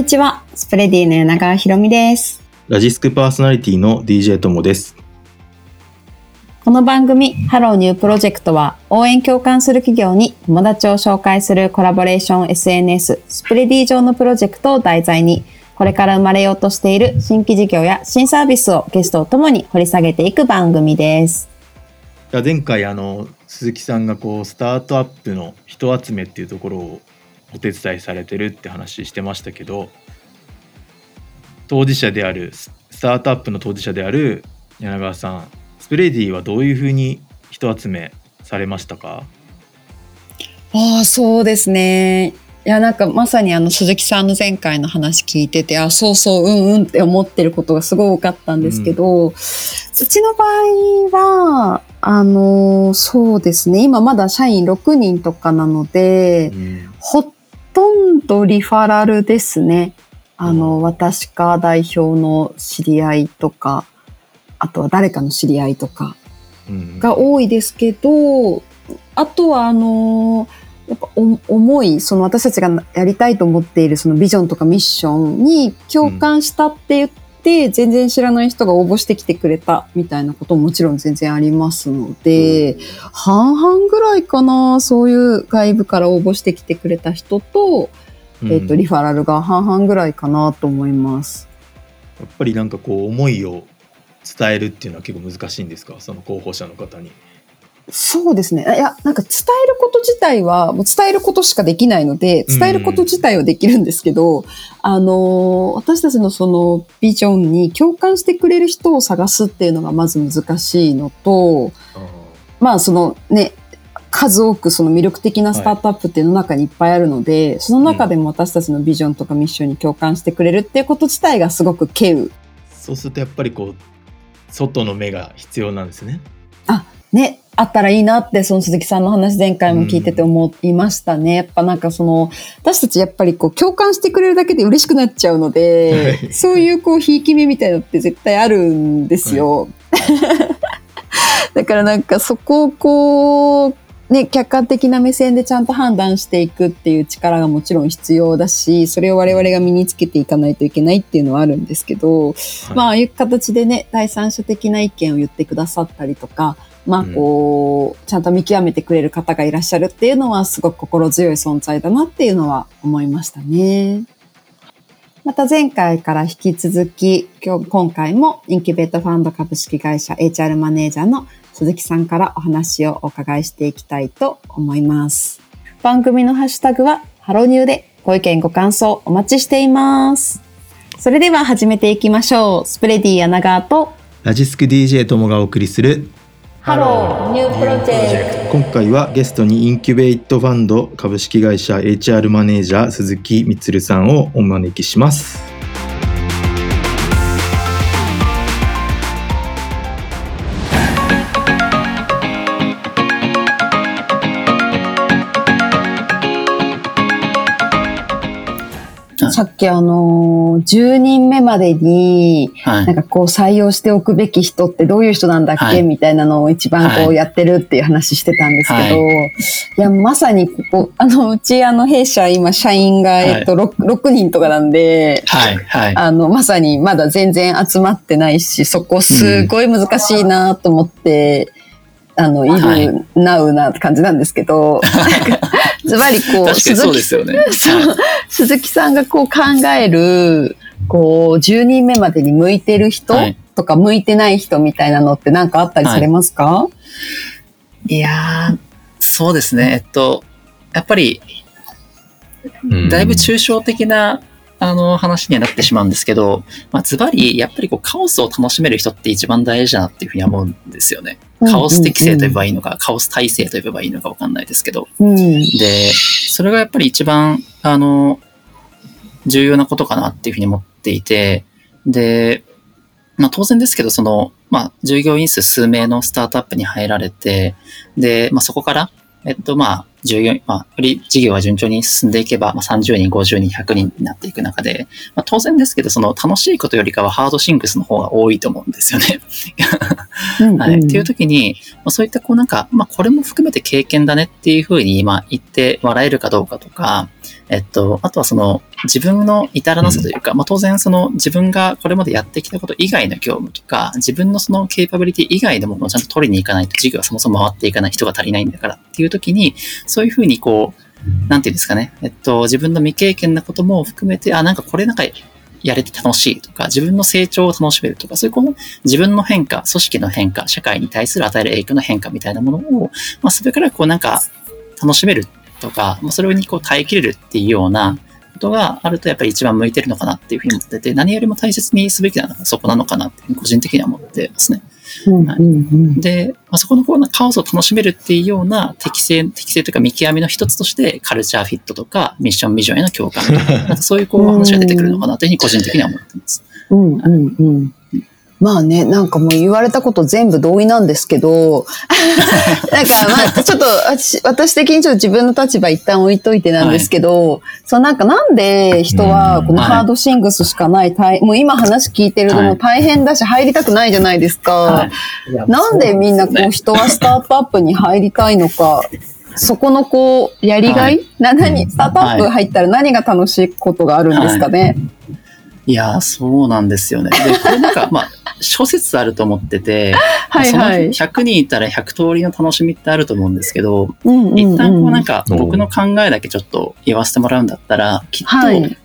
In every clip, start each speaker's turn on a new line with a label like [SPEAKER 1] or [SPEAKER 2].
[SPEAKER 1] にちは。 Spready の柳川ひろみです。
[SPEAKER 2] ラジスクパーソナリティの DJ ともです。
[SPEAKER 1] この番組、ハローニュープロジェクトは、応援共感する企業に友達を紹介するコラボレーション SNS、 Spready 上のプロジェクトを題材に、これから生まれようとしている新規事業や新サービスをゲストとともに掘り下げていく番組です。
[SPEAKER 2] 前回あの鈴木さんがこうスタートアップの人集めっていうところをお手伝いされてるって話してましたけど当事者であるススタートアップの当事者である柳川さんスプレディはどういうふうに人集めされましたか？
[SPEAKER 1] ああ、そうですね。いや、なんかまさにあの鈴木さんの前回の話聞いてて、あ、そうそう、うんうんって思ってることがすごい多かったんですけど、うちの場合は、あの、そうですね、今まだ社員6人とかなので、ほとんどリファラルですね。あの、私か代表の知り合いとか、あとは誰かの知り合いとか
[SPEAKER 2] うん
[SPEAKER 1] が多いですけど、あとはあのやっぱお思い、その私たちがやりたいと思っているそのビジョンとかミッションに共感したって言って、全然知らない人が応募してきてくれたみたいなことももちろん全然ありますので、半々ぐらいかな、そういう外部から応募してきてくれた人と、
[SPEAKER 2] うん
[SPEAKER 1] えっ、と、リファラルが半々ぐらいかなと思います。
[SPEAKER 2] やっぱりなんかこう思いを伝えるっていうのは結構難しいんですか？その候補者の方に。
[SPEAKER 1] そうですね。いや、なんか伝えること自体は、もう伝えることしかできないので、伝えること自体はできるんですけど、あのー、私たちのそのビジョンに共感してくれる人を探すっていうのがまず難しいのと、まあそのね、数多くその魅力的なスタートアップっていうの中にいっぱいあるので、その中でも私たちのビジョンとかミッションに共感してくれるっていうこと自体がすごく稀有。
[SPEAKER 2] そうするとやっぱりこう外の目が必要なんですね。
[SPEAKER 1] ね、あったらいいなって、その鈴木さんの話前回も聞いてて思いましたね。やっぱなんかその、私たちやっぱりこう共感してくれるだけで嬉しくなっちゃうので、
[SPEAKER 2] はい
[SPEAKER 1] そういうこう、ひいき目みたいなのって絶対あるんですよ。だからなんかそこをこう、ね、客観的な目線でちゃんと判断していくっていう力がもちろん必要だし、それを我々が身につけていかないといけないっていうのはあるんですけど、まあ、ああいう形でね、第三者的な意見を言ってくださったりとか、まあ、こう、ちゃんと見極めてくれる方がいらっしゃるっていうのは、すごく心強い存在だなっていうのは思いましたね。また前回から引き続き、今日、今回もインキュベートファンド株式会社 HR マネージャーの鈴木さんからお話をお伺いしていきたいと思います。番組のハッシュタグはハロニューでご意見ご感想お待ちしています。それでは始めていきましょう。 Spready 柳川と
[SPEAKER 2] ラジスク DJ ともがお送りする
[SPEAKER 1] ハローニュープロジェクト。
[SPEAKER 2] 今回はゲストにインキュベイトファンド株式会社 HR マネージャー鈴木充さんをお招きします。
[SPEAKER 1] さっきあのー、10人目までに、
[SPEAKER 3] はい。
[SPEAKER 1] なんかこう採用しておくべき人ってどういう人なんだっけ、
[SPEAKER 3] はい。
[SPEAKER 1] みたいなのを一番こ
[SPEAKER 3] はい。
[SPEAKER 1] うやってるっていう話してたんですけど、、
[SPEAKER 3] はい。
[SPEAKER 1] や、まさにここ、あの、うちあの弊社今社員が、えっと 6, 6人とかなんで、
[SPEAKER 3] はい、はい。
[SPEAKER 1] あの、まさにまだ全然集まってないし、そこすごい難しいなと思って、あの、い
[SPEAKER 3] はい。
[SPEAKER 1] る、なうな感じなんですけど、なんかズバリこう、
[SPEAKER 3] 確かにそうですよね。
[SPEAKER 1] そう鈴木さんがこう考える、こう、10人目までに向いてる人
[SPEAKER 3] はい
[SPEAKER 1] とか向いてない人みたいなのって何かあったりされますか、
[SPEAKER 3] いやー、そうですね。えっと、やっぱり、だいぶ抽象的な、あの、話にはなってしまうんですけど、まあ、ズバリ、やっぱりこう、カオスを楽しめる人って一番大事だなっていうふうに思うんですよね。カオス適性と呼べばいいのか、カオス体制と呼べばいいのかわかんないですけど。
[SPEAKER 1] うん。
[SPEAKER 3] で、それがやっぱり一番、あの、重要なことかなっていうふうに思っていて、で、まあ当然ですけど、その、まあ従業員数数名のスタートアップに入られて、で、まあそこから、えっとまあ従業員、まあ、より事業が順調に進んでいけば、まあ、30人、50人、100人になっていく中で、まあ、当然ですけど、その楽しいことよりかはハードシンクスの方が多いと思うんですよね。
[SPEAKER 1] うん
[SPEAKER 3] はい。っていう時に、まあ、そういったこうなんか、まあこれも含めて経験だねっていうふうに、まあ言って笑えるかどうかとか、えっと、あとはその自分の至らなさというか、まあ当然その自分がこれまでやってきたこと以外の業務とか、自分のそのケーパビリティ以外のものをちゃんと取りに行かないと事業はそもそも回っていかない人が足りないんだからっていう時に、そういうふうにこう、なんていうんですかね、えっと、自分の未経験なことも含めて、あ、なんかこれなんかやれて楽しいとか、自分の成長を楽しめるとか、そういうこの自分の変化、組織の変化、社会に対する与える影響の変化みたいなものを、まあ、それからこうなんか楽しめるとか、まあ、それにこう耐えきれるっていうようなことがあるとやっぱり一番向いてるのかなっていうふうに思ってて、何よりも大切にすべきなのがそこなのかなっていうふうに個人的には思ってますね。で、まあ、そこのこうなカオスを楽しめるっていうような適性、適性というか見極めの一つとして、カルチャーフィットとか、ミッションビジョンへの共感とか、なんかそういうこう話が出てくるのかなというふうに個人的には思ってます。
[SPEAKER 1] うんうんうん。まあね、なんかもう言われたこと全部同意なんですけど、なんかまあちょっと私私的にちょっと自分の立場一旦置いといてなんですけど、そうなんかなんで人はこのハードシングスしかない、大もう今話聞いてるのも大変だし入りたくないじゃないですか。
[SPEAKER 3] はい。
[SPEAKER 1] なんでみんなこう人はスタートアップに入りたいのか、そこのこう、やりがい、
[SPEAKER 3] は
[SPEAKER 1] な、何、スタートアップ入ったら何が楽しいことがあるんですかね？
[SPEAKER 3] い。やー、そうなんですよね。で、これなんか、まあ、諸説あると思ってて、
[SPEAKER 1] はいはい。
[SPEAKER 3] その100人いたら100通りの楽しみってあると思うんですけど、
[SPEAKER 1] うんうんうん
[SPEAKER 3] 一旦こうなんか
[SPEAKER 2] うん
[SPEAKER 3] 僕の考えだけちょっと言わせてもらうんだったら、きっと
[SPEAKER 1] はい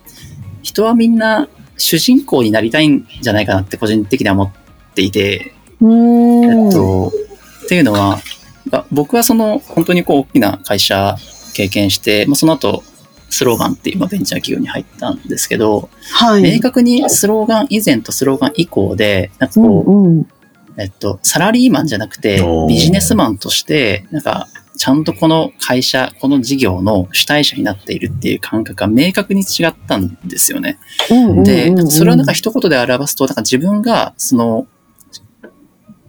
[SPEAKER 3] 人はみんな主人公になりたいんじゃないかなって個人的には思っていて。えっと、っていうのは、が僕はその本当にこう大きな会社経験して、まあ、その後スローガンっていうまあベンチャー企業に入ったんですけど、
[SPEAKER 1] はい。
[SPEAKER 3] 明確にスローガン以前とスローガン以降で、なんか
[SPEAKER 1] う
[SPEAKER 3] こう、
[SPEAKER 1] んうん。
[SPEAKER 3] えっと、サラリーマンじゃなくてビジネスマンとして、なんか、ちゃんとこの会社、この事業の主体者になっているっていう感覚が明確に違ったんですよね。
[SPEAKER 1] うんうんうんうん
[SPEAKER 3] で、それをなんか一言で表すと、なんか自分が、その、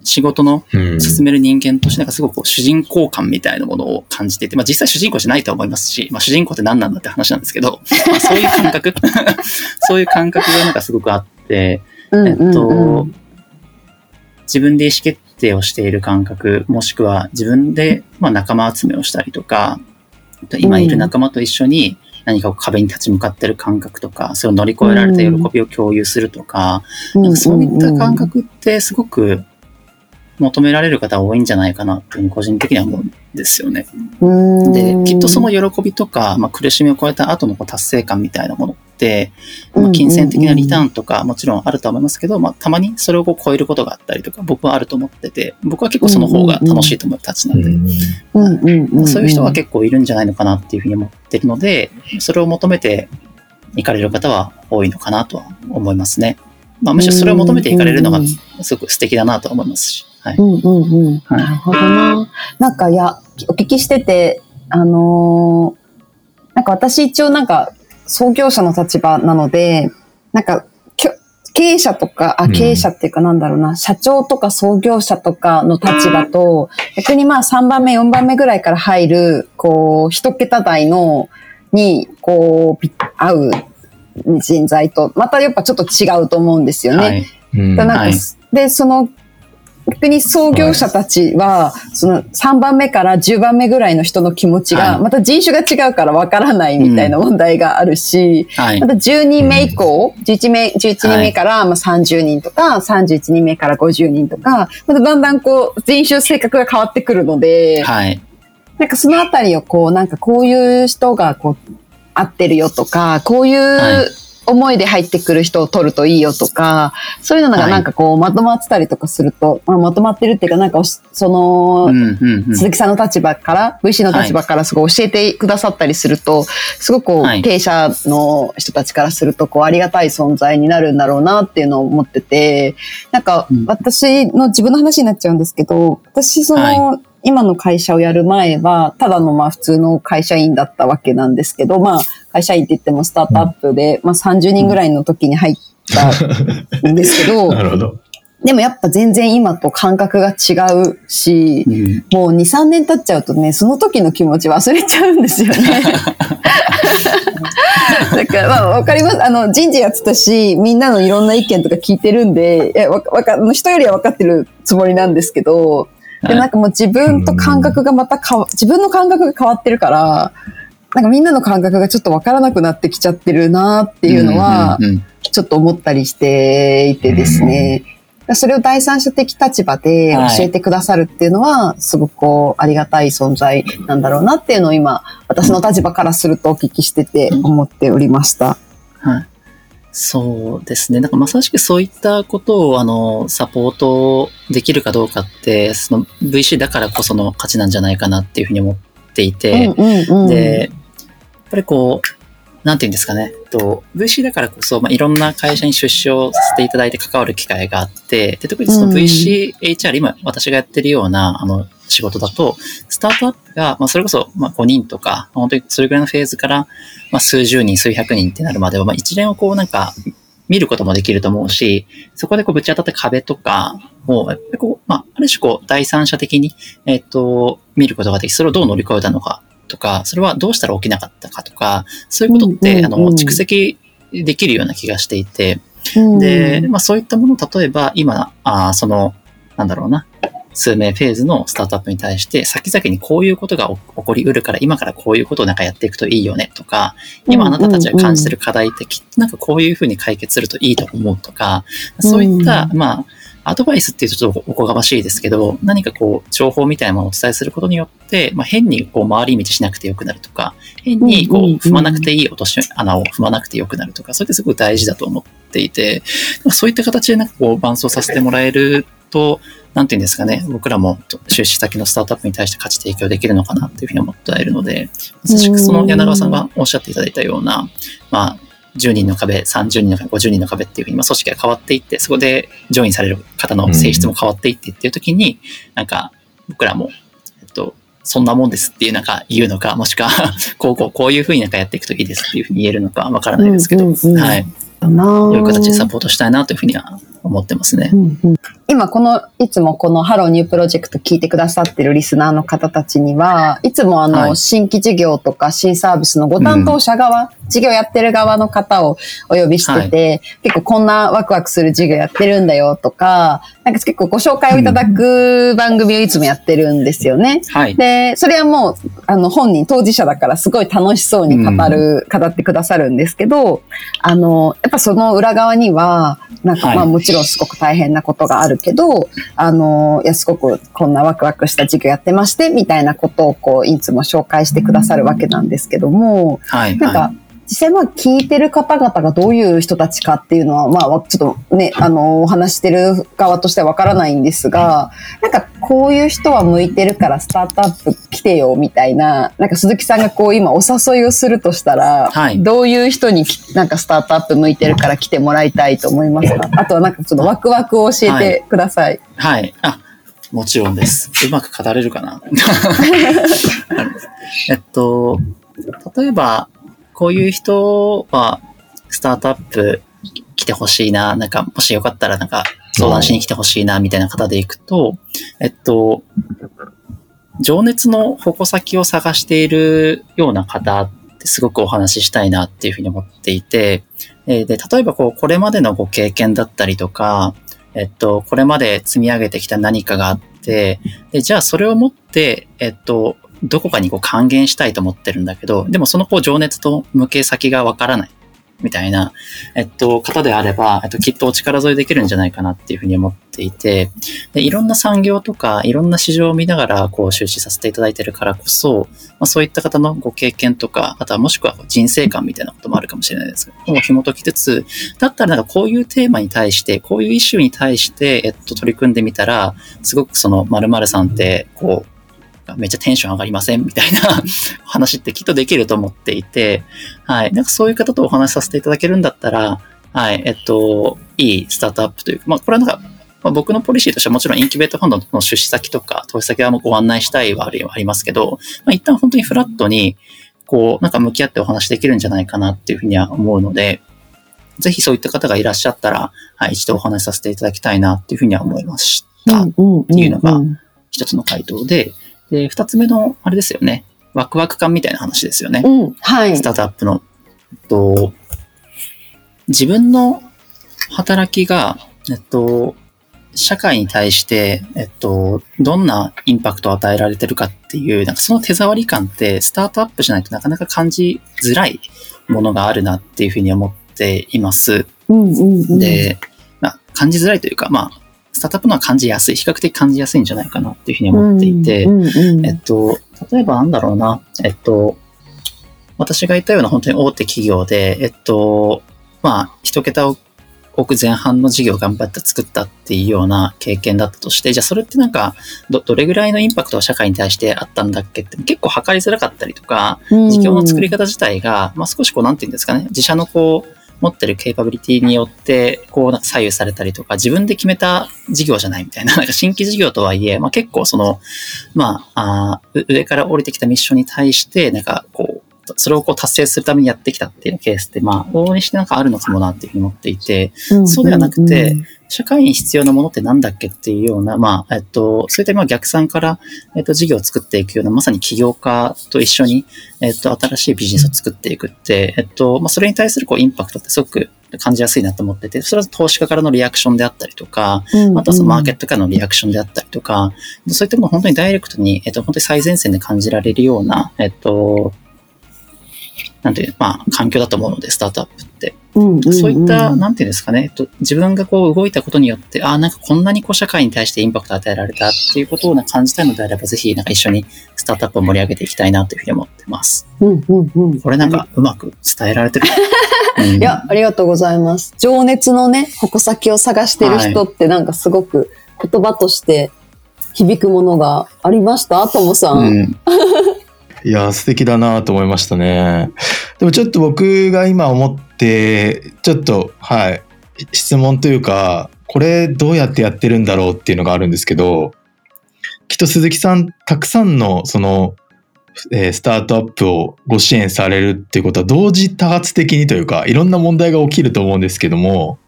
[SPEAKER 3] 仕事の
[SPEAKER 2] うん。
[SPEAKER 3] 進める人間として、なんかすごくこう主人公感みたいなものを感じていて、まあ実際主人公じゃないとは思いますし、まあ主人公って何なんだって話なんですけど、まあそういう感覚、そういう感覚がなんかすごくあって、えっと
[SPEAKER 1] ん、
[SPEAKER 3] 自分で意思決定をしている感覚、もしくは自分でまあ仲間集めをしたりとか、今いる仲間と一緒に何か壁に立ち向かってる感覚とか、それを乗り越えられた喜びを共有するとか、なんかそういった感覚ってすごく求められる方多いんじゃないかなっていうふうに個人的には思うんですよね。
[SPEAKER 1] うん
[SPEAKER 3] で、きっとその喜びとか、まあ、苦しみを超えた後の達成感みたいなものって、まあ、金銭的なリターンとかもちろんあるとは思いますけど、まあ、たまにそれをこう超えることがあったりとか、僕はあると思ってて、僕は結構その方が楽しいと思うたちなんで、そういう人は結構いるんじゃないのかなっていうふうに思ってるので、それを求めて行かれる方は多いのかなとは思いますね。まあ、むしろそれを求めて行かれるのがすごく素敵だなと思いますし。はい。
[SPEAKER 1] うんうんうん。
[SPEAKER 3] はい
[SPEAKER 1] なるほどな。なんか、いや、お聞きしてて、あのーなんか私一応なんか、創業者の立場なので、なんか、経営者とか、あ、
[SPEAKER 2] うん
[SPEAKER 1] 経営者っていうかなんだろうな、社長とか創業者とかの立場と、逆にまあ3番目、4番目ぐらいから入る、こう、一桁台の、に、こう、ぴ合う人材と、またやっぱちょっと違うと思うんですよね。
[SPEAKER 3] はい。
[SPEAKER 2] うん
[SPEAKER 1] だなんか
[SPEAKER 3] はい
[SPEAKER 1] で、その、逆に創業者たちは、その3番目から10番目ぐらいの人の気持ちが、
[SPEAKER 3] はい。
[SPEAKER 1] また人種が違うからわからないみたいな問題があるし、
[SPEAKER 3] はい。
[SPEAKER 1] ま。た10人目以降、11名、11人目からまあ30人とか、31人目から50人とか、まただんだんこう、人種性格が変わってくるので、
[SPEAKER 3] はい。
[SPEAKER 1] なんかそのあたりをこう、なんかこういう人がこう、合ってるよとか、こうい
[SPEAKER 3] は
[SPEAKER 1] う思いで入ってくる人を取るといいよとか、そういうのがなんかこう、まとまってたりとかすると、まあ、まとまってるっていうか、なんかその。鈴木さんの立場から、VC の立場からすごい教えてくださったりすると、すごくこう、
[SPEAKER 3] はい。
[SPEAKER 1] 経営者の人たちからすると、こう、ありがたい存在になるんだろうなっていうのを思ってて、なんか
[SPEAKER 3] うん、
[SPEAKER 1] 私の自分の話になっちゃうんですけど、私、その、今の会社をやる前は、ただのまあ普通の会社員だったわけなんですけど、まあ、会社員って言ってもスタートアップで、まあ30人ぐらいの時に入ったんですけど、
[SPEAKER 2] なるほど。
[SPEAKER 1] でもやっぱ全然今と感覚が違うし、
[SPEAKER 3] うん
[SPEAKER 1] もう2、3年経っちゃうとね、その時の気持ち忘れちゃうんですよね。だから、まあ、わかります。あの、人事やってたし、みんなのいろんな意見とか聞いてるんで、え、わか、わか、人よりは分かってるつもりなんですけど、でもなんかもう自分と感覚がまた変わ、自分の感覚が変わってるから、なんかみんなの感覚がちょっとわからなくなってきちゃってるなっていうのはちょっと思ったりしていてですね。それを第三者的立場で教えてくださるっていうのは、すごくこう、ありがたい存在なんだろうなっていうのを今、私の立場からするとお聞きしてて思っておりました。
[SPEAKER 3] はい。そうですね。なんかまさしくそういったことを、あの、サポートできるかどうかって、その VC だからこその価値なんじゃないかなっていうふうに思っていて、で、やっぱりこう、なんていうんですかね、と VC だからこそ、まあ、いろんな会社に出資をさせていただいて関わる機会があって、で特にその
[SPEAKER 1] うん。
[SPEAKER 3] VCHR、今私がやってるようなあの仕事だと、スタートアップが、まあ、それこそまあ5人とか、本当にそれぐらいのフェーズから、まあ、数十人、数百人ってなるまでは、まあ、一連をこうなんか、見ることもできると思うし、そこでこうぶち当たった壁とかを、やっぱりこう、まあ、ある種こう、第三者的に、えっ、と、見ることができ、それをどう乗り越えたのかとか、それはどうしたら起きなかったかとか、そういうことって、あの、蓄積できるような気がしていて、
[SPEAKER 1] うん
[SPEAKER 3] で、まあそういったものを例えば今、あーその、なんだろうな、数名フェーズのスタートアップに対して、先々にこういうことが起起こりうるから、今からこういうことをなんかやっていくといいよねとか、今あなたたちが感じてる課題ってきっとなんかこういうふうに解決するといいと思うとか、そういった、まあ、アドバイスっていうとちょっとおこがましいですけど、何かこう、情報みたいなものをお伝えすることによって、まあ、変にこう、回り道しなくてよくなるとか、変にこう、踏まなくていい落とし穴を踏まなくてよくなるとか、それってすごく大事だと思っていて、そういった形でなんかこう、伴走させてもらえると、なんていうんですかね、僕らも出資先のスタートアップに対して価値提供できるのかなっていうふうに思っているので、まさしくその柳川さんがおっしゃっていただいたような、まあ、10人の壁、30人の壁、50人の壁っていうふうに、まあ、組織が変わっていって、そこでジョインされる方の性質も変わっていってっていう時に、なんか、僕らも、えっと、そんなもんですっていうなんか言うのか、もしくは、こうこう、こういうふうになんかやっていくといいですっていうふうに言えるのかわからないですけど、
[SPEAKER 1] うんうんうん。
[SPEAKER 3] はい。
[SPEAKER 1] だな
[SPEAKER 3] どういう形でサポートしたいなというふうには思ってますね。
[SPEAKER 1] う。んうん今この、いつもこのハローニュープロジェクト聞いてくださってるリスナーの方たちには、いつもあの、
[SPEAKER 3] はい
[SPEAKER 1] 新規事業とか新サービスのご担当者側、事業やってる側の方をお呼びしてて、結構こんなワクワクする事業やってるんだよとか、なんか結構ご紹介をいただく番組をいつもやってるんですよね。
[SPEAKER 3] はい。
[SPEAKER 1] で、それはもう、あの、本人、当事者だからすごい楽しそうに語る、語ってくださるんですけど、あの、やっぱその裏側には、なんか、
[SPEAKER 3] はい
[SPEAKER 1] まあもちろんすごく大変なことがあるけど、あの、いや、すごくこんなワクワクした授業やってまして、みたいなことをこう、いつも紹介してくださるわけなんですけども、
[SPEAKER 3] はい。
[SPEAKER 1] なんか、
[SPEAKER 3] は
[SPEAKER 1] 実際まあ聞いてる方々がどういう人たちかっていうのは、まあちょっとね、あの、お話してる側としてはわからないんですが、なんかこういう人は向いてるからスタートアップ来てよみたいな、なんか鈴木さんがこう今お誘いをするとしたら、
[SPEAKER 3] はい
[SPEAKER 1] どういう人にきなんかスタートアップ向いてるから来てもらいたいと思いますか？あとはなんかちょっとワクワクを教えてください。
[SPEAKER 3] はい。あ、もちろんです。うまく語れるかな？えっと、例えば、こういう人は、スタートアップ来てほしいな、なんか、もしよかったら、なんか、相談しに来てほしいな、みたいな方でいくと、えっと、情熱の矛先を探しているような方ってすごくお話ししたいなっていうふうに思っていて、で、例えばこう、これまでのご経験だったりとか、えっと、これまで積み上げてきた何かがあって、で、じゃあそれを持って、えっと、どこかにこう還元したいと思ってるんだけど、でもそのこう情熱と向け先がわからない。みたいな、えっと、方であれば、えっと、きっとお力添えできるんじゃないかなっていうふうに思っていて、で、いろんな産業とか、いろんな市場を見ながら、こう、収支させていただいてるからこそ、まあ、そういった方のご経験とか、あとはもしくは人生観みたいなこともあるかもしれないですけど、紐解きつつ、だったらなんかこういうテーマに対して、こういうイシューに対して、えっと、取り組んでみたら、すごくその〇〇さんって、こう、めっちゃテンション上がりません？みたいな 話ってきっとできると思っていて、はい。なんかそういう方とお話しさせていただけるんだったら、はい。えっと、いいスタートアップというか、まあ、これはなんか、まあ、僕のポリシーとしてはもちろんインキュベートファンドの出資先とか投資先はもうご案内したいはありありますけど、まあ、一旦本当にフラットに、こう、なんか向き合ってお話できるんじゃないかなっていうふうには思うので、ぜひそういった方がいらっしゃったら、はい、一度お話しさせていただきたいなっていうふうには思いました。っていうのが一つの回答で、で、二つ目の、あれですよね。ワクワク感みたいな話ですよね。
[SPEAKER 1] うん、はい
[SPEAKER 3] ス。タートアップの。えっと、自分の働きが、えっと、社会に対して、えっと、どんなインパクトを与えられてるかっていう、なんかその手触り感って、スタートアップじゃないとなかなか感じづらいものがあるなっていうふうに思っています。
[SPEAKER 1] うんうんうん。
[SPEAKER 3] で、まあ、感じづらいというか、まあ、スタートアップのは感じやすい、比較的感じやすいんじゃないかなっていうふうに思っていて、
[SPEAKER 1] うんうんうん。
[SPEAKER 3] えっと、例えばなんだろうな、えっと、私がいたような本当に大手企業で、えっと、まあ、一桁億前半の事業を頑張って作ったっていうような経験だったとして、じゃあそれってなんか、ど、どれぐらいのインパクトが社会に対してあったんだっけって結構測りづらかったりとか、事業の作り方自体が、まあ少しこう、なんていうんですかね、自社のこう、持ってるケイパビリティによって、こう、左右されたりとか、自分で決めた事業じゃないみたいな、なんか新規事業とはいえ、まあ結構その、まあ、あ上から降りてきたミッションに対して、なんかこう、それをこう達成するためにやってきたっていうケースって、まあ、往々にしてなんかあるのかもなっていうふうに思っていて、そうではなくて、社会に必要なものってなんだっけっていうような、まあ、えっと、そういった今逆算から、えっと、事業を作っていくような、まさに起業家と一緒に、えっと、新しいビジネスを作っていくって、えっと、まあ、それに対するこう、インパクトってすごく感じやすいなと思ってて、それは投資家からのリアクションであったりとか、あとはそのマーケットからのリアクションであったりとか、そういったものを本当にダイレクトに、えっと、本当に最前線で感じられるような、えっと、なんていう、まあ、環境だと思うので、スタートアップって。そういった、なんていうんですかね、えっと、自分がこう動いたことによって、ああ、なんかこんなにこう社会に対してインパクトを与えられたっていうことを感じたいのであれば、ぜひなんか一緒にスタートアップを盛り上げていきたいなというふうに思ってます。
[SPEAKER 1] うんうんうん。
[SPEAKER 3] これなんかうまく伝えられてる？うん
[SPEAKER 1] いや、ありがとうございます。情熱のね、矛先を探してる人ってなんかすごく言葉として響くものがありました？ともさ。
[SPEAKER 3] うんん。
[SPEAKER 2] いや、素敵だなと思いましたね。でもちょっと僕が今思って、ちょっと、はい、質問というか、これどうやってやってるんだろうっていうのがあるんですけど、きっと鈴木さん、たくさんのその、えースタートアップをご支援されるっていうことは同時多発的にというか、いろんな問題が起きると思うんですけども、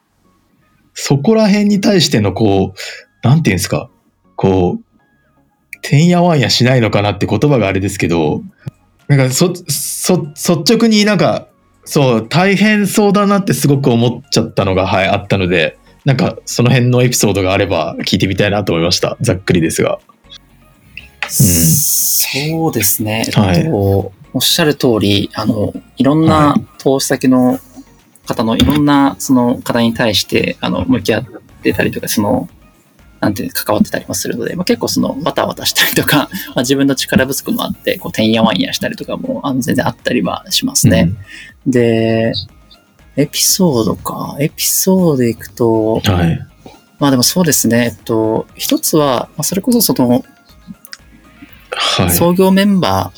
[SPEAKER 2] そこら辺に対してのこう、なんていうんですか、こう、てんやわんやしないのかなって言葉があれですけど、なんかそ、そ、率直になんか、そう、大変そうだなってすごく思っちゃったのが、はい、あったので、なんかその辺のエピソードがあれば聞いてみたいなと思いました。ざっくりですが。
[SPEAKER 3] そうですね。えっと、
[SPEAKER 2] はい
[SPEAKER 3] おっしゃる通り、あの、いろんな投資先の方のいろんなその課題に対して、あの、向き合ってたりとか、その、なんていうの関わってたりもするので、まあ、結構その、バタバタしたりとか、まあ、自分の力不足もあって、こう、てんやわんやしたりとかも、あの、全然あったりはしますね。で、エピソードか。エピソードでいくと、
[SPEAKER 2] うんはい。
[SPEAKER 3] まあでもそうですね。えっと、一つは、まあそれこそその、
[SPEAKER 2] はい。
[SPEAKER 3] 創業メンバ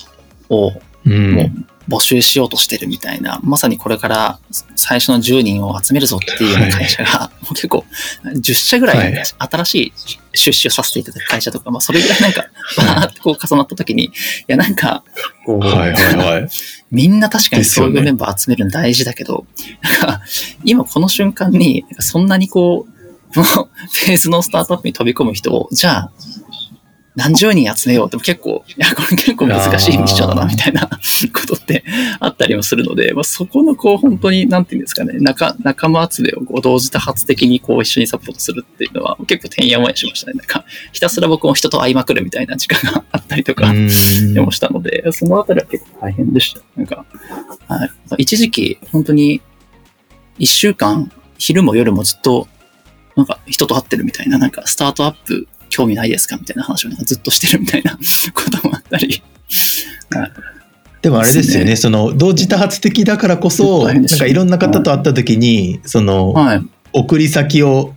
[SPEAKER 3] ーを
[SPEAKER 2] うん
[SPEAKER 3] もう募集しようとしてるみたいな、まさにこれから最初の10人を集めるぞっていうような会社が、もう結構10社ぐらい
[SPEAKER 2] はい。
[SPEAKER 3] 新しい出資をさせていただく会社とか、まあそれぐらいなんか、バーってこう重なった時に、いやなんか、こう、
[SPEAKER 2] はいはいはい。
[SPEAKER 3] みんな確かに
[SPEAKER 2] ですよね。
[SPEAKER 3] 創業メンバー集めるの大事だけど、なんか今この瞬間に、そんなにこう、この フェーズのスタートアップに飛び込む人を、じゃあ、何十人集めようっても結構、いや、これ結構難しいミッションだな、みたいな ことって あったりもするので、まあ、そこのこう、本当に、なんていうんですかね、仲、仲間集めをこう同時多発的にこう一緒にサポートするっていうのは結構てんやわんやしましたね。なんか、ひたすら僕も人と会いまくるみたいな時間があったりとか、
[SPEAKER 2] うん
[SPEAKER 3] でもしたので、そのあたりは結構大変でした。なんか、はい。一時期、本当に、一週間、昼も夜もずっと、なんか人と会ってるみたいな、なんかスタートアップ興味ないですか？みたいな話をなんかずっとしてるみたいな こともあったり。はい
[SPEAKER 2] でもあれですよね、その同時多発的だからこそ、なんかいろんな方と会った時に、その
[SPEAKER 3] はい。
[SPEAKER 2] 送り先を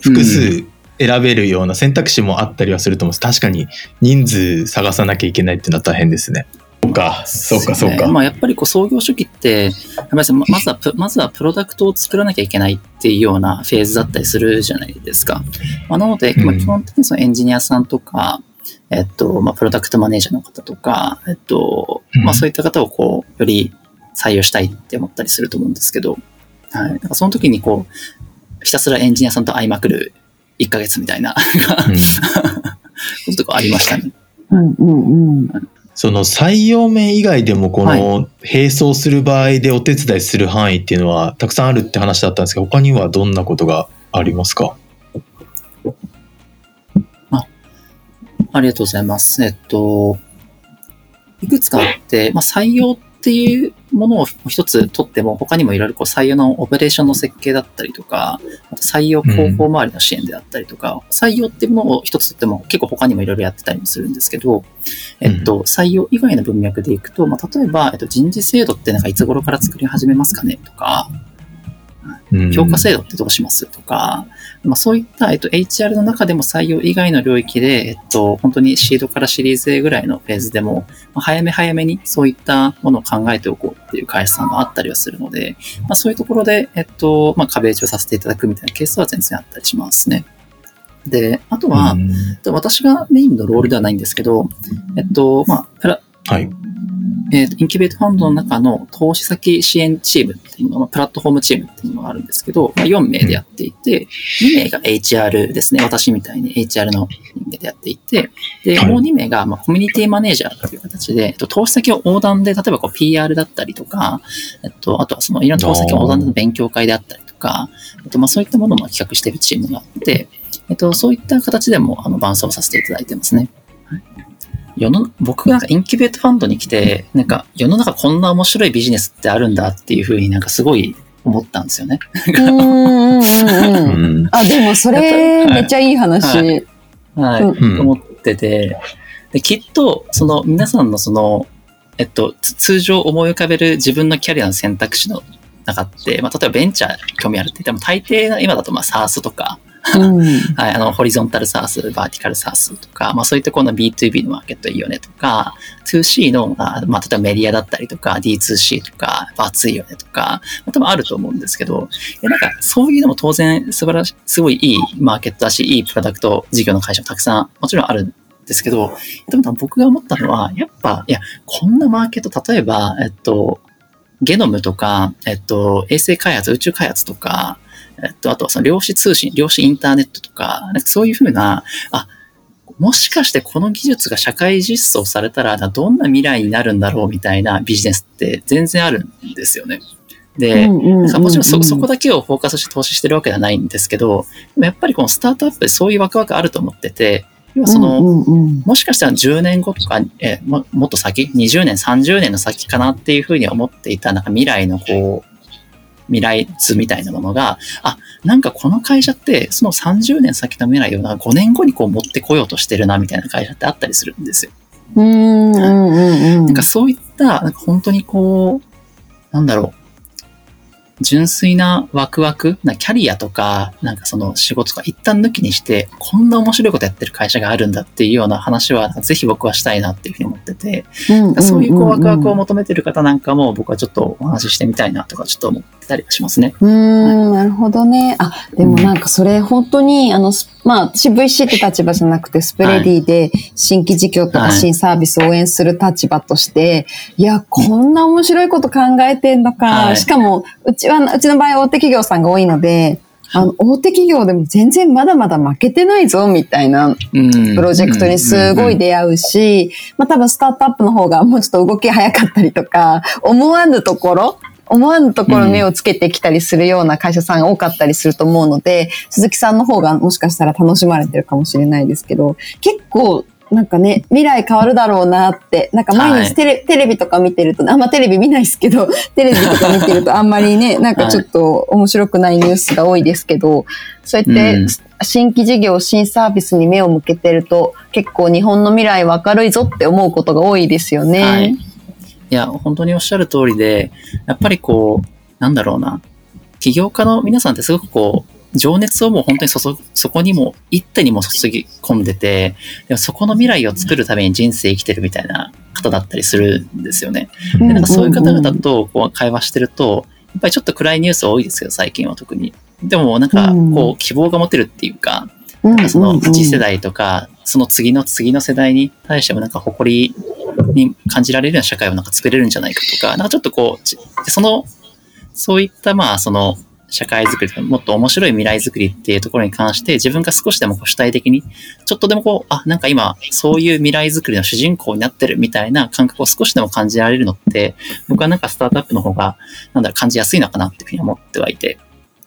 [SPEAKER 2] 複数選べるような選択肢もあったりはすると思うんです。確かに人数探さなきゃいけないっていうのは大変ですね。そうか、そうか、そうか。
[SPEAKER 3] ねまあやっぱりこう創業初期って、やっぱりままずはプ、まずはプロダクトを作らなきゃいけないっていうようなフェーズだったりするじゃないですか。まあ、なので、基本的にそのエンジニアさんとか、えっと、まあ、プロダクトマネージャーの方とか、えっと、まあ、そういった方をこう、より採用したいって思ったりすると思うんですけど、はい。なんかその時にこう、ひたすらエンジニアさんと会いまくる1ヶ月みたいな、
[SPEAKER 2] うん
[SPEAKER 3] こととかありましたね。
[SPEAKER 1] うんうんうん。
[SPEAKER 2] その採用面以外でもこの並走する場合でお手伝いする範囲っていうのはたくさんあるって話だったんですけど他にはどんなことがありますか？
[SPEAKER 3] あありがとうございます。えっと、いくつかあって、まあ、採用っていうものを一つ取っても、他にもいろいろこう採用のオペレーションの設計だったりとか、あと採用広報周りの支援であったりとか、採用っていうものを一つ取っても結構他にもいろいろやってたりもするんですけど、えっと、採用以外の文脈でいくと、まあ、例えば、えっと、人事制度ってなんかいつ頃から作り始めますかねとか、
[SPEAKER 2] うん。
[SPEAKER 3] 評価制度ってどうしますとか、まあ、そういった、えっと、HR の中でも採用以外の領域で、えっと、本当にシードからシリーズ A ぐらいのフェーズでも、まあ早め早めにそういったものを考えておこうっていう会社さんもあったりはするので、まあ、そういうところで、えっと、まあ、壁打ちをさせていただくみたいなケースは全然あったりしますね。で、あとは、
[SPEAKER 2] うん
[SPEAKER 3] 私がメインのロールではないんですけど、えっと、まあ、
[SPEAKER 2] はい。
[SPEAKER 3] えーとインキュベートファンドの中の投資先支援チームっていうのが、まあプラットフォームチームっていうのがあるんですけど、まあ、4名でやっていて、2名が HR ですね。私みたいに HR の人間でやっていて、で、
[SPEAKER 2] はい
[SPEAKER 3] もう2名が、まあ、コミュニティマネージャーという形で、えっと、投資先を横断で、例えばこう PR だったりとか、えっと、あとはそのいろんな投資先を横断での勉強会であったりとか、えっと、まあ、そういったものも企画しているチームがあって、えっと、そういった形でも、あの、伴走させていただいてますね。はい世の僕がなんかインキュベートファンドに来て、なんか世の中こんな面白いビジネスってあるんだっていうふうになんかすごい思ったんですよね。
[SPEAKER 1] うんうんうんうん。
[SPEAKER 2] うん
[SPEAKER 1] あ、でもそれめっちゃいい話。
[SPEAKER 3] はいはい。
[SPEAKER 2] うん
[SPEAKER 3] 思ってて、で、きっと、その皆さんのその、えっと、つ通常思い浮かべる自分のキャリアの選択肢の中って、まあ、例えばベンチャー興味あるって言っても、大抵の今だとまあ SARS とか、
[SPEAKER 1] うん
[SPEAKER 3] はい、あの、ホリゾンタルサース、バーティカルサースとか、まあそういったこの B2B のマーケットいいよねとか、2C の、まあ例えばメディアだったりとか、D2C とか、やっぱ熱いよねとか、多分あると思うんですけど、いやなんかそういうのも当然素晴らしい、すごいいいマーケットだし、いいプロダクト事業の会社もたくさんもちろんあるんですけど、でも僕が思ったのは、やっぱ、いや、こんなマーケット、例えば、えっと、ゲノムとか、えっと、衛星開発、宇宙開発とか、えっと、あとはその量子通信、量子インターネットとか、なんかそういうふうな、あ、もしかしてこの技術が社会実装されたら、どんな未来になるんだろうみたいなビジネスって全然あるんですよね。で、なんかもちろんそそこだけをフォーカスして投資してるわけではないんですけど、でもやっぱりこのスタートアップでそういうワクワクあると思ってて、要はその、もしかしたら10年後とか、えもっと先、20年、30年の先かなっていうふうに思っていた、なんか未来のこう、未来図みたいなものが、あ、なんかこの会社って、その30年先の未来をなんか5年後にこう持ってこようとしてるな、みたいな会社ってあったりするんですよ。
[SPEAKER 1] うんうんうんうん。
[SPEAKER 3] なんかそういった、なんか本当にこう、なんだろう、純粋なワクワク、なキャリアとか、なんかその仕事とか一旦抜きにして、こんな面白いことやってる会社があるんだっていうような話は、ぜひ僕はしたいなっていうふうに思ってて、そういうこうワクワクを求めてる方なんかも僕はちょっとお話ししてみたいなとかちょっと思ってたりはしますね。
[SPEAKER 1] うーん、なるほどね。あ、でもなんかそれ本当に、あの、スまあ、私 VC って立場じゃなくて、スプレディで新規事業とか
[SPEAKER 3] はい
[SPEAKER 1] 新サービスを応援する立場として、いや、こんな面白いこと考えてんのか。
[SPEAKER 3] はい
[SPEAKER 1] しかも、うちは、うちの場合大手企業さんが多いので、あの、大手企業でも全然まだまだ負けてないぞ、みたいな
[SPEAKER 3] うん
[SPEAKER 1] プロジェクトにすごい出会うし、まあ多分スタートアップの方がもうちょっと動き早かったりとか、思わぬところ、思わぬところに目をつけてきたりするような会社さんが多かったりすると思うので、鈴木さんの方がもしかしたら楽しまれてるかもしれないですけど、結構なんかね、未来変わるだろうなって、なんか毎日テレ,、テレビとか見てると、あんまテレビ見ないですけど、テレビとか見てるとあんまりね、なんかちょっと面白くないニュースが多いですけど、そうやって、
[SPEAKER 3] うん
[SPEAKER 1] 新規事業、新サービスに目を向けてると、結構日本の未来は明るいぞって思うことが多いですよね。
[SPEAKER 3] はい。いや、本当におっしゃる通りで、やっぱりこう、なんだろうな、起業家の皆さんってすごくこう、情熱をもう本当にそそ、そこにも、一手にも注ぎ込んでて、でもそこの未来を作るために人生生きてるみたいな方だったりするんですよね。
[SPEAKER 1] うん
[SPEAKER 3] でなんかそういう方々とこう会話してると、やっぱりちょっと暗いニュース多いですけど、最近は特に。でもなんか
[SPEAKER 1] うん
[SPEAKER 3] こう希望が持てるっていうか、
[SPEAKER 1] うん
[SPEAKER 3] なんかその次世代とか、その次の次の世代に対してもなんか誇りに感じられるような社会をなんか作れるんじゃないかとか、なんかちょっとこう、ちその、そういったまあその社会づくりもっと面白い未来づくりっていうところに関して、自分が少しでもこう主体的に、ちょっとでもこう、あ、なんか今、そういう未来づくりの主人公になってるみたいな感覚を少しでも感じられるのって、僕はなんかスタートアップの方が、なんだろう、感じやすいのかなっていうふうに思ってはいて、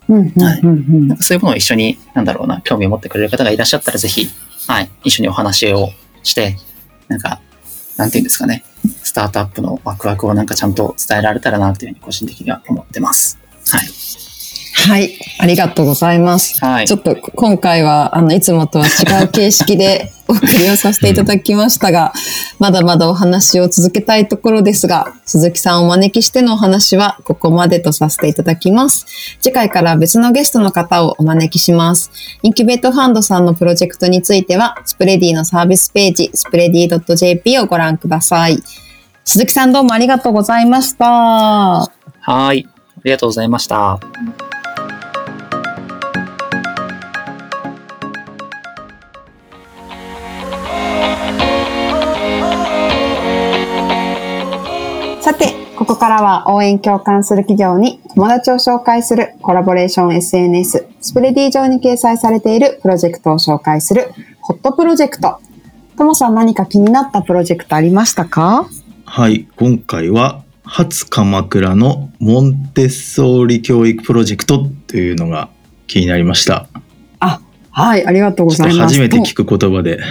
[SPEAKER 1] うんうんうんうん。
[SPEAKER 3] なんかそういうものを一緒に、なんだろうな、興味を持ってくれる方がいらっしゃったら、ぜひ、はい、一緒にお話をして、なんか、なんていうんですかね、スタートアップのワクワクをなんかちゃんと伝えられたらなっていうふうに個人的には思ってます。はい。
[SPEAKER 1] はい。ありがとうございます。
[SPEAKER 3] はい
[SPEAKER 1] ちょ。っと今回は、あの、いつもとは違う形式でお送りをさせていただきましたが、まだまだお話を続けたいところですが、鈴木さんをお招きしてのお話はここまでとさせていただきます。次回から別のゲストの方をお招きします。インキュベートファンドさんのプロジェクトについては、スプレディのサービスページ、スプレディ .jp をご覧ください。鈴木さんどうもありがとうございました。
[SPEAKER 3] はい。ありがとうございました。
[SPEAKER 1] さて、ここからは応援共感する企業に友達を紹介するコラボレーション SNS スプレディ上に掲載されているプロジェクトを紹介するホットプロジェクト。ともさん何か気になったプロジェクトありましたか？
[SPEAKER 2] はい、今回は初鎌倉のモンテッソーリ教育プロジェクトというのが気になりました。
[SPEAKER 1] はい、ありがとうございます。
[SPEAKER 2] 初めて聞く言葉で。
[SPEAKER 1] と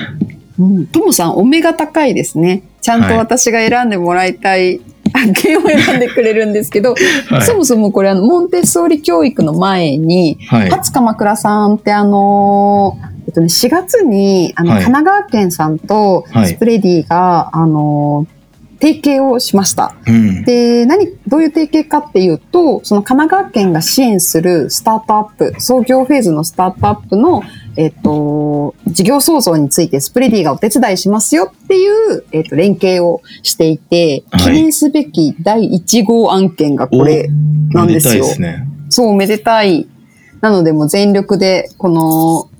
[SPEAKER 1] うんともさん、お目が高いですね。ちゃんと私が選んでもらいたい案件を選んでくれるんですけど、
[SPEAKER 2] はい
[SPEAKER 1] そもそもこれあの、モンテッソーリ教育の前に、
[SPEAKER 2] はい。
[SPEAKER 1] 初鎌倉さんってあのーえっとね、4月にあの、
[SPEAKER 2] はい
[SPEAKER 1] 神奈川県さんと
[SPEAKER 2] はい
[SPEAKER 1] スプレディが、あのー提携をしました。
[SPEAKER 2] うん。
[SPEAKER 1] で、何、どういう提携かっていうと、その神奈川県が支援するスタートアップ、創業フェーズのスタートアップの、えっと、事業創造についてスプレディがお手伝いしますよっていう、えっと、連携をしていて、
[SPEAKER 2] はい
[SPEAKER 1] 記念すべき第1号案件がこれなんですよ
[SPEAKER 2] めでたいですね。
[SPEAKER 1] そう、めでたい。なので、もう全力で、この、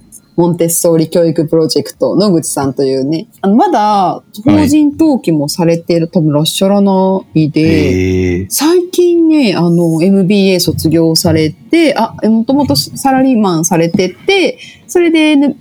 [SPEAKER 1] モンテッソーリ教育プロジェクト、野口さんというね、あのまだ、法人登記もされている、多分いらっしゃらないで。最近ね、あの、MBA 卒業されて、あ、もともとサラリーマンされてて、それで、N、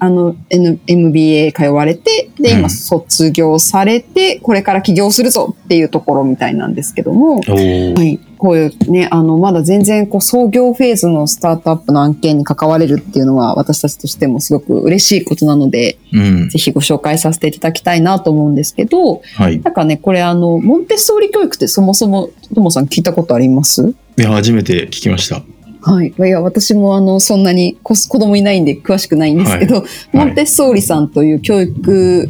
[SPEAKER 1] あの、N、MBA 通われて、で、今
[SPEAKER 2] うん
[SPEAKER 1] 卒業されて、これから起業するぞっていうところみたいなんですけども、はい。こういうね、あの、まだ全然、こう、創業フェーズのスタートアップの案件に関われるっていうのは、私たちとしてもすごく嬉しいことなので、
[SPEAKER 2] うん。
[SPEAKER 1] ぜひご紹介させていただきたいなと思うんですけど、
[SPEAKER 2] はい。
[SPEAKER 1] なんかね、これあの、モンテッソーリ教育ってそもそも、ともさん聞いたことあります？
[SPEAKER 2] いや、初めて聞きました。
[SPEAKER 1] はい。いや、私もあの、そんなに子子供いないんで詳しくないんですけど、モンテッソーリさんという教育、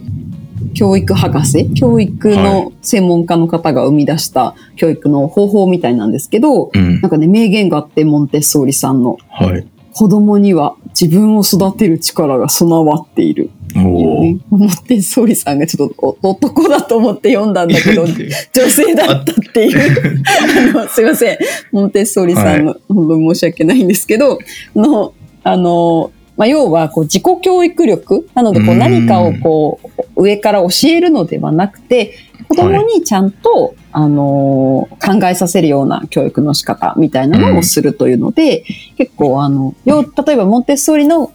[SPEAKER 1] 教育博士？教育
[SPEAKER 2] は
[SPEAKER 1] の専門家の方が生み出した教育の方法みたいなんですけど、
[SPEAKER 2] うん
[SPEAKER 1] な。んかね、名言があって、モンテッソーリさんの。
[SPEAKER 2] はい。
[SPEAKER 1] 子供には自分を育てる力が備わっている。ね、モンテッソーリさんがちょっとお男だと思って読んだんだけど、女性だったっていう。すいません。モンテッソーリさんの、本当に申し訳ないんですけど、の、あの、まあ、要は、こう、自己教育力なので、こう、
[SPEAKER 2] うん。
[SPEAKER 1] 何かをこう、上から教えるのではなくて、子供にちゃんと、あの、考えさせるような教育の仕方みたいなのをするというので、結構、あの、よ例えば、モンテッソーリの、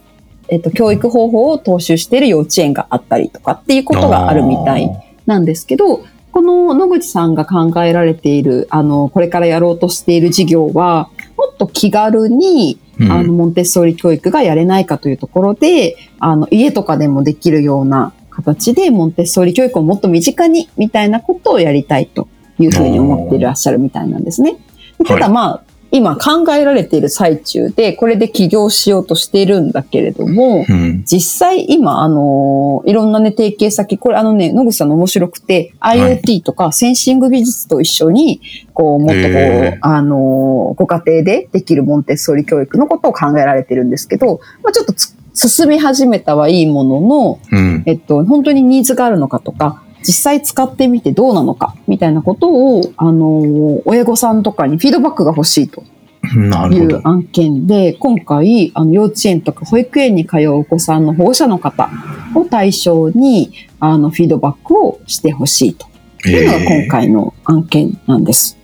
[SPEAKER 1] えっと、教育方法を踏襲している幼稚園があったりとかっていうことがあるみたいなんですけど、この野口さんが考えられている、あの、これからやろうとしている事業は、もっと気軽に、
[SPEAKER 2] うん
[SPEAKER 1] あの、モンテッソーリ教育がやれないかというところで、あの、家とかでもできるような形で、モンテッソーリ教育をもっと身近に、みたいなことをやりたいというふうに思っていらっしゃるみたいなんですね。ただまあ、今考えられている最中で、これで起業しようとしているんだけれども、
[SPEAKER 2] うん。
[SPEAKER 1] 実際今、あのーいろんなね、提携先、これあのね、野口さんの面白くて、
[SPEAKER 2] い
[SPEAKER 1] IoT とかセンシング技術と一緒に、こう、もっとこう、
[SPEAKER 2] へー
[SPEAKER 1] あのーご家庭でできるモンテッソーリ教育のことを考えられてるんですけど、まあちょっとつ進み始めたはいいものの、
[SPEAKER 2] うん。
[SPEAKER 1] えっと、本当にニーズがあるのかとか、実際使ってみてどうなのか、みたいなことを、あのー親御さんとかにフィードバックが欲しいとい。う案件で、今回、あの、幼稚園とか保育園に通うお子さんの保護者の方を対象に、あの、フィードバックをしてほしいというのが今回の案件なんです。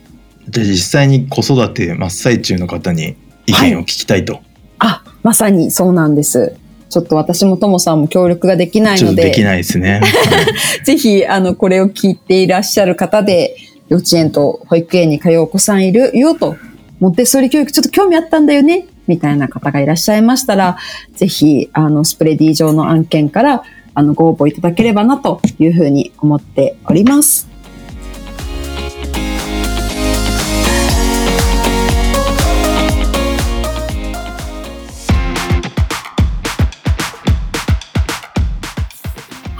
[SPEAKER 2] じゃあ実際に子育て真っ最中の方に意見を聞きたいと。
[SPEAKER 1] あ、まさにそうなんです。ちょっと私もともさんも協力ができないので、
[SPEAKER 2] できないですね。
[SPEAKER 1] ぜひ、あの、これを聞いていらっしゃる方で、幼稚園と保育園に通うお子さんいるよと、モンテッソーリ教育ちょっと興味あったんだよね、みたいな方がいらっしゃいましたら、ぜひ、あの、 Spready 上の案件から、あの、ご応募いただければなというふうに思っております。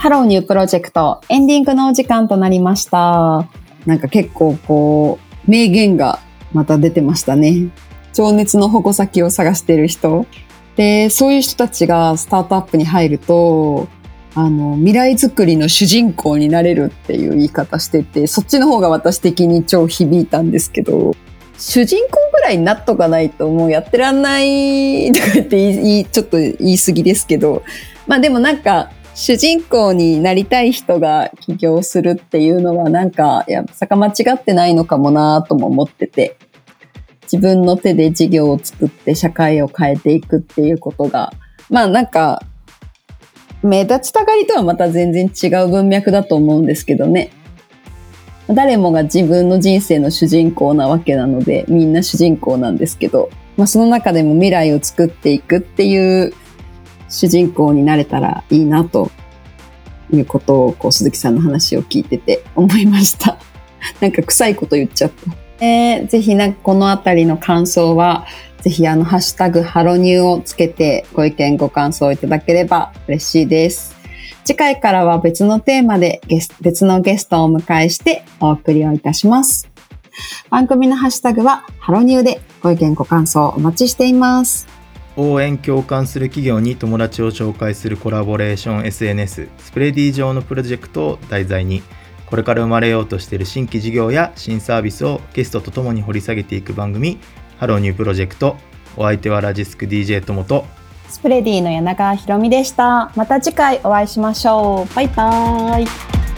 [SPEAKER 1] ハローニュープロジェクトエンディングのお時間となりました。なんか結構こう、名言がまた出てましたね。情熱の矛先を探している人。で、そういう人たちがスタートアップに入ると、あの、未来づくりの主人公になれるっていう言い方してて、そっちの方が私的に超響いたんですけど、主人公ぐらいになっとかないともうやってらんないとか言ってちょっと言い過ぎですけど、まあでもなんか、主人公になりたい人が起業するっていうのはなんか、いや、坂間違ってないのかもなとも思ってて、自分の手で事業を作って社会を変えていくっていうことが、まあなんか、目立ちたがりとはまた全然違う文脈だと思うんですけどね。誰もが自分の人生の主人公なわけなので、みんな主人公なんですけど、まあその中でも未来を作っていくっていう主人公になれたらいいなということをこう鈴木さんの話を聞いてて思いました。なんか臭いこと言っちゃった。えー、ぜひなんかこのあたりの感想は、ぜひあのハッシュタグハロニューをつけてご意見ご感想いただければ嬉しいです。次回からは別のテーマでゲス別のゲストをお迎えしてお送りをいたします。番組のハッシュタグはハロニューでご意見ご感想お待ちしています。
[SPEAKER 2] 応援共感する企業に友達を紹介するコラボレーション SNS スプレディ上のプロジェクトを題材にこれから生まれようとしている新規事業や新サービスをゲストとともに掘り下げていく番組ハローニュープロジェクトお相手はラジスク DJ ともと
[SPEAKER 1] Spready の柳川ひろみでした。また次回お会いしましょう。バイバーイ。